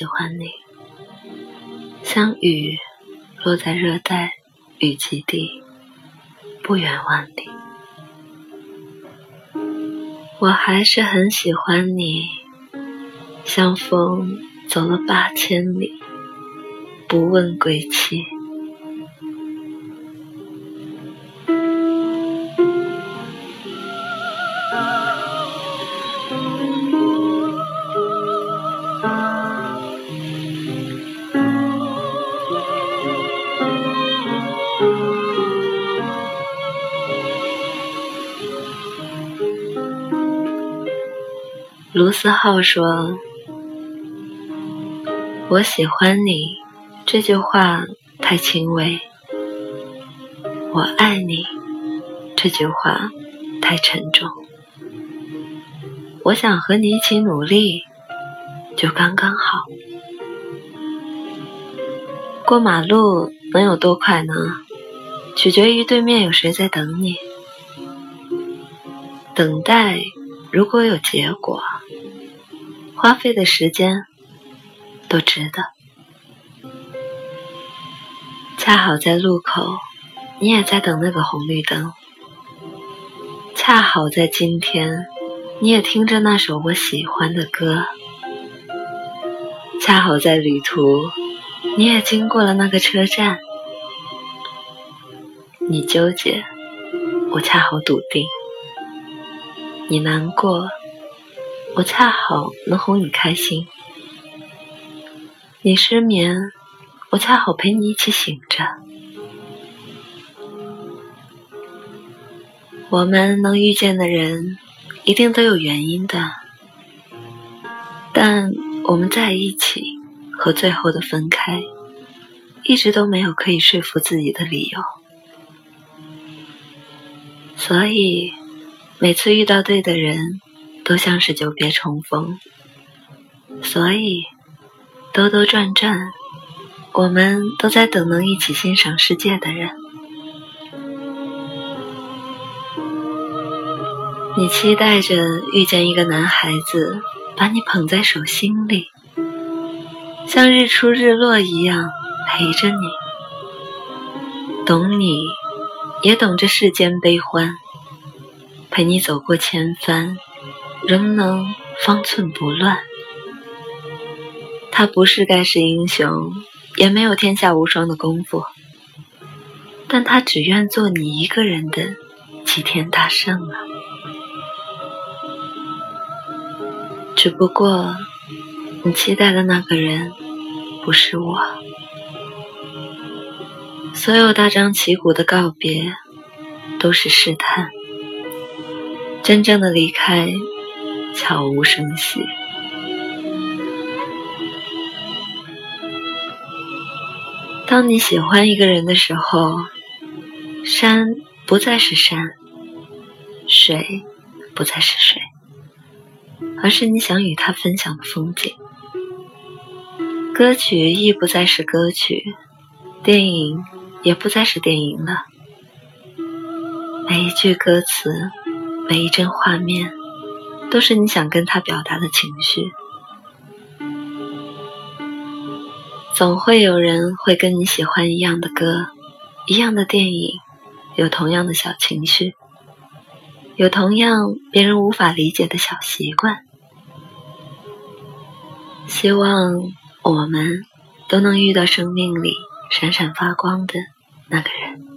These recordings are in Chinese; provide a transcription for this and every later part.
喜欢你，像雨落在热带雨极地，不远万里。我还是很喜欢你，像风走了八千里，不问归期。卢思浩说：“我喜欢你。”这句话太轻微。我爱你。这句话太沉重。我想和你一起努力，就刚刚好。过马路能有多快呢？取决于对面有谁在等你。等待如果有结果。花费的时间都值得。恰好在路口，你也在等那个红绿灯。恰好在今天，你也听着那首我喜欢的歌。恰好在旅途，你也经过了那个车站。你纠结，我恰好笃定。你难过。我恰好能哄你开心，你失眠，我恰好陪你一起醒着。我们能遇见的人，一定都有原因的，但我们在一起和最后的分开，一直都没有可以说服自己的理由。所以，每次遇到对的人。都像是久别重逢，所以兜兜转转，我们都在等能一起欣赏世界的人。你期待着遇见一个男孩子，把你捧在手心里，像日出日落一样陪着你，懂你，也懂这世间悲欢，陪你走过千帆。仍能方寸不乱。他不是盖世英雄，也没有天下无双的功夫，但他只愿做你一个人的齐天大圣啊！只不过，你期待的那个人不是我。所有大张旗鼓的告别，都是试探。真正的离开。悄无声息。当你喜欢一个人的时候，山不再是山，水不再是水，而是你想与他分享的风景。歌曲亦不再是歌曲，电影也不再是电影了。每一句歌词，每一帧画面。都是你想跟他表达的情绪，总会有人会跟你喜欢一样的歌，一样的电影，有同样的小情绪，有同样别人无法理解的小习惯。希望我们都能遇到生命里闪闪发光的那个人。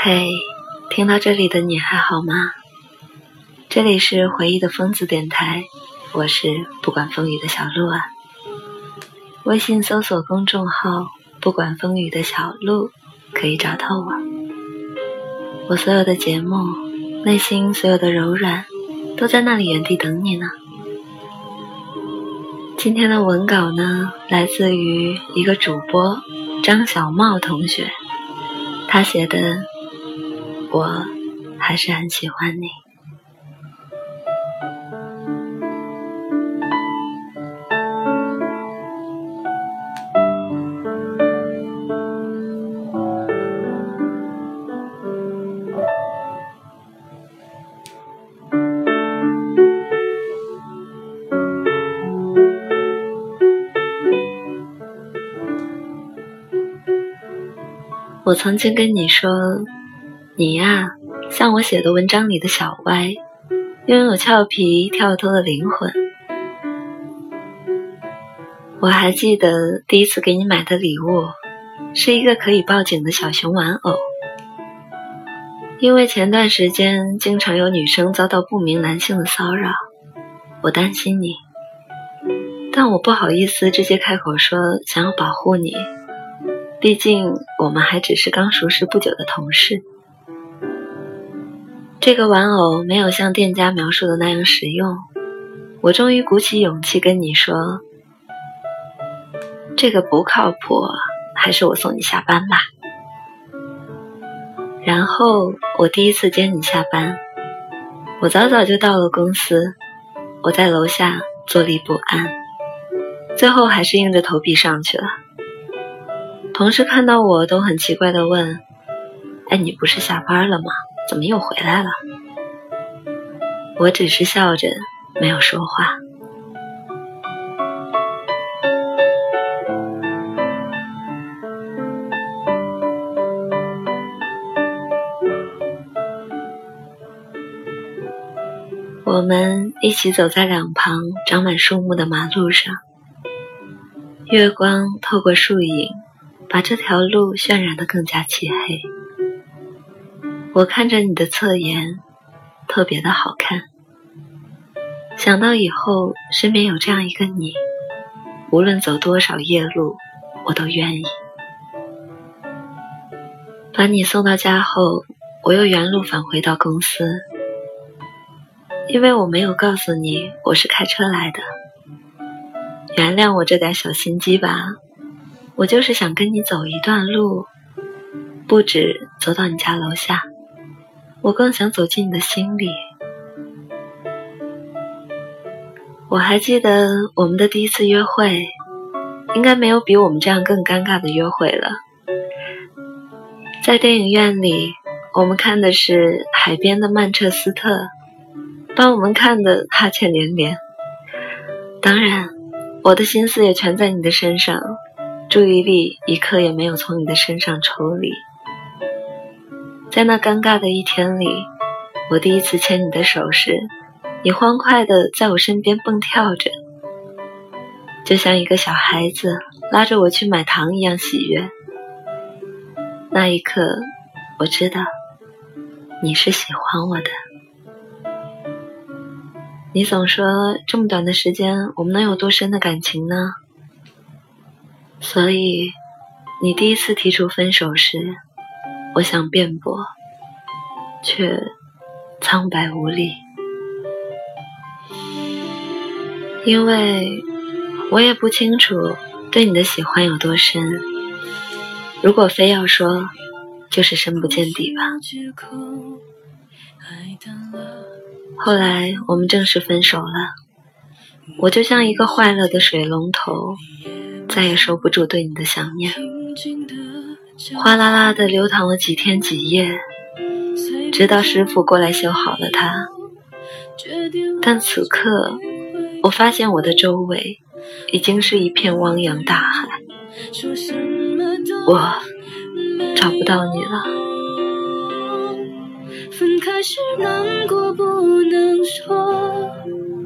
嘿，听到这里的你还好吗？这里是回忆的疯子电台，我是不管风雨的小鹿啊。微信搜索公众号“不管风雨的小鹿”，可以找到我。我所有的节目，内心所有的柔软，都在那里原地等你呢。今天的文稿呢，来自于一个主播张小茂同学，他写的。我还是很喜欢你。我曾经跟你说你呀，像我写的文章里的小歪，拥有俏皮跳脱的灵魂。我还记得第一次给你买的礼物，是一个可以报警的小熊玩偶。因为前段时间经常有女生遭到不明男性的骚扰，我担心你，但我不好意思直接开口说想要保护你，毕竟我们还只是刚熟识不久的同事。这个玩偶没有像店家描述的那样实用，我终于鼓起勇气跟你说，这个不靠谱，还是我送你下班吧。然后我第一次接你下班，我早早就到了公司，我在楼下坐立不安，最后还是硬着头皮上去了。同事看到我都很奇怪的问：“哎，你不是下班了吗？怎么又回来了？”我只是笑着没有说话。我们一起走在两旁长满树木的马路上，月光透过树影，把这条路渲染得更加漆黑。我看着你的侧颜，特别的好看。想到以后身边有这样一个你，无论走多少夜路，我都愿意。把你送到家后，我又原路返回到公司。因为我没有告诉你我是开车来的，原谅我这点小心机吧。我就是想跟你走一段路，不止走到你家楼下，我更想走进你的心里。我还记得我们的第一次约会，应该没有比我们这样更尴尬的约会了。在电影院里，我们看的是海边的曼彻斯特。把我们看得哈欠连连。当然，我的心思也全在你的身上，注意力一刻也没有从你的身上抽离。在那尴尬的一天里，我第一次牵你的手时，你欢快的在我身边蹦跳着，就像一个小孩子拉着我去买糖一样喜悦。那一刻，我知道你是喜欢我的。你总说这么短的时间，我们能有多深的感情呢？所以，你第一次提出分手时，我想辩驳，却苍白无力，因为我也不清楚对你的喜欢有多深。如果非要说，就是深不见底吧。后来我们正式分手了，我就像一个坏了的水龙头，再也收不住对你的想念，哗啦啦的流淌了几天几夜，直到师傅过来修好了它。但此刻，我发现我的周围已经是一片汪洋大海，我找不到你了。分开时难过不能说，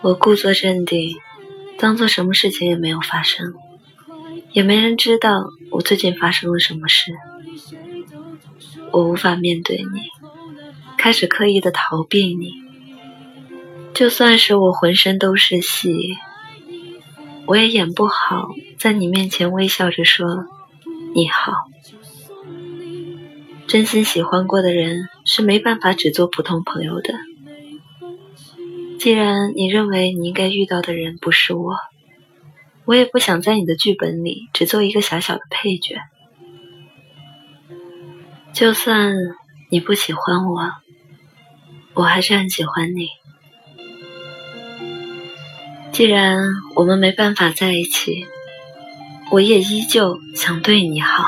我故作镇定，当做什么事情也没有发生，也没人知道我最近发生了什么事。我无法面对你，开始刻意的逃避你。就算是我浑身都是戏，我也演不好在你面前微笑着说你好。真心喜欢过的人是没办法只做普通朋友的。既然你认为你应该遇到的人不是我，我也不想在你的剧本里只做一个小小的配角。就算你不喜欢我，我还是很喜欢你。既然我们没办法在一起，我也依旧想对你好。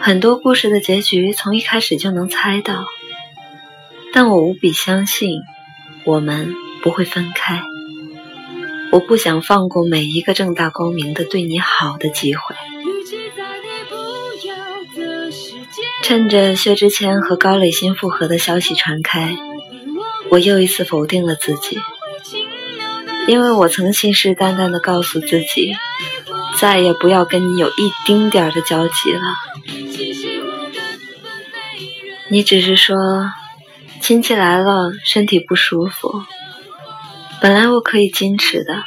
很多故事的结局从一开始就能猜到，但我无比相信我们不会分开。我不想放过每一个正大光明的对你好的机会。趁着薛之谦和高磊鑫复合的消息传开，我又一次否定了自己，因为我曾信誓旦旦地告诉自己，再也不要跟你有一丁点儿的交集了。你只是说亲戚来了，身体不舒服。本来我可以矜持的，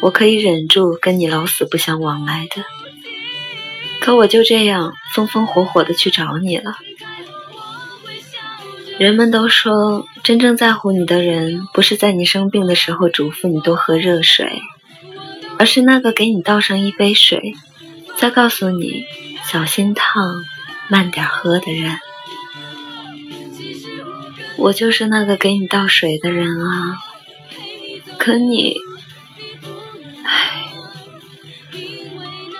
我可以忍住跟你老死不相往来的，可我就这样风风火火的去找你了。人们都说，真正在乎你的人，不是在你生病的时候嘱咐你多喝热水，而是那个给你倒上一杯水，再告诉你小心烫，慢点喝的人。我就是那个给你倒水的人啊，可你，唉，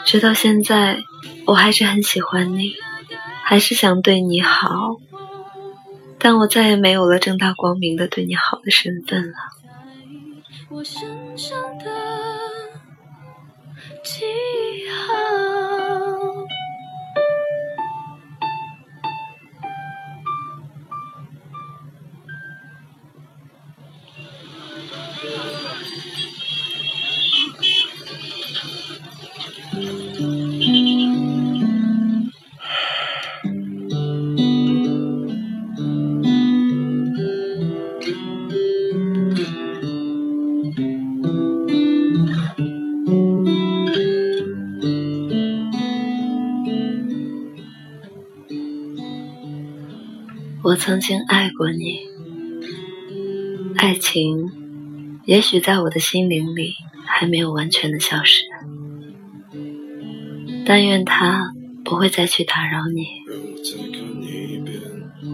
直到现在，我还是很喜欢你，还是想对你好，但我再也没有了正大光明的对你好的身份了。我曾经爱过你，爱情也许在我的心灵里还没有完全的消失，但愿它不会再去打扰你。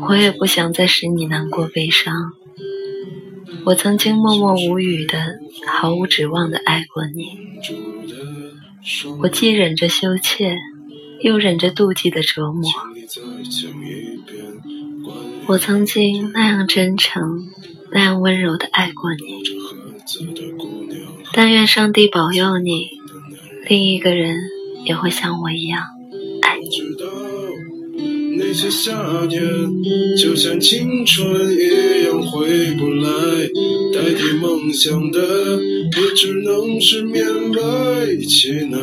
我也不想再使你难过悲伤。我曾经默默无语的、毫无指望的爱过你，我既忍着羞怯，又忍着妒忌的折磨。我曾经那样真诚、那样温柔的爱过你，但愿上帝保佑你，另一个人也会像我一样爱你。那些夏天就像青春一样回不来，代替梦想的也只能是勉为其难。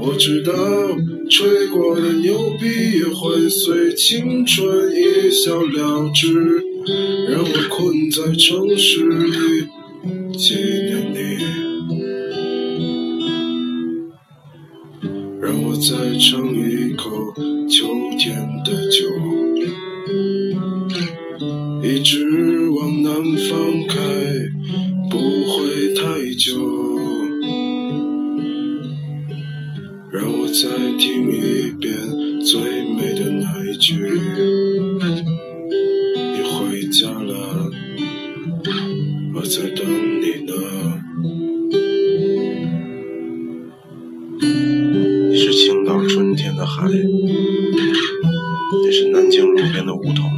我知道。吹过的牛逼也会随青春一笑了之，让我困在城市里纪念你，让我再尝一口秋天的酒，我在等你呢。你是青岛春天的海，你是南京路边的梧桐，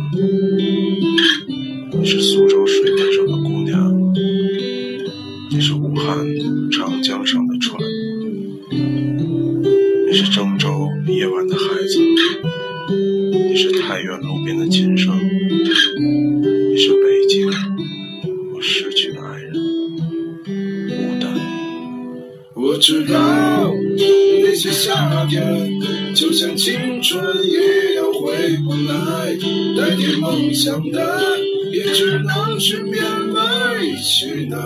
失去的爱人，孤单。我知道那些夏天就像青春一样回不来，代替梦想的也只能是勉为其难。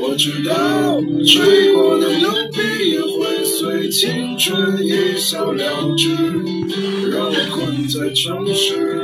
我知道吹过的牛逼也会随青春一笑了之，让我困在城市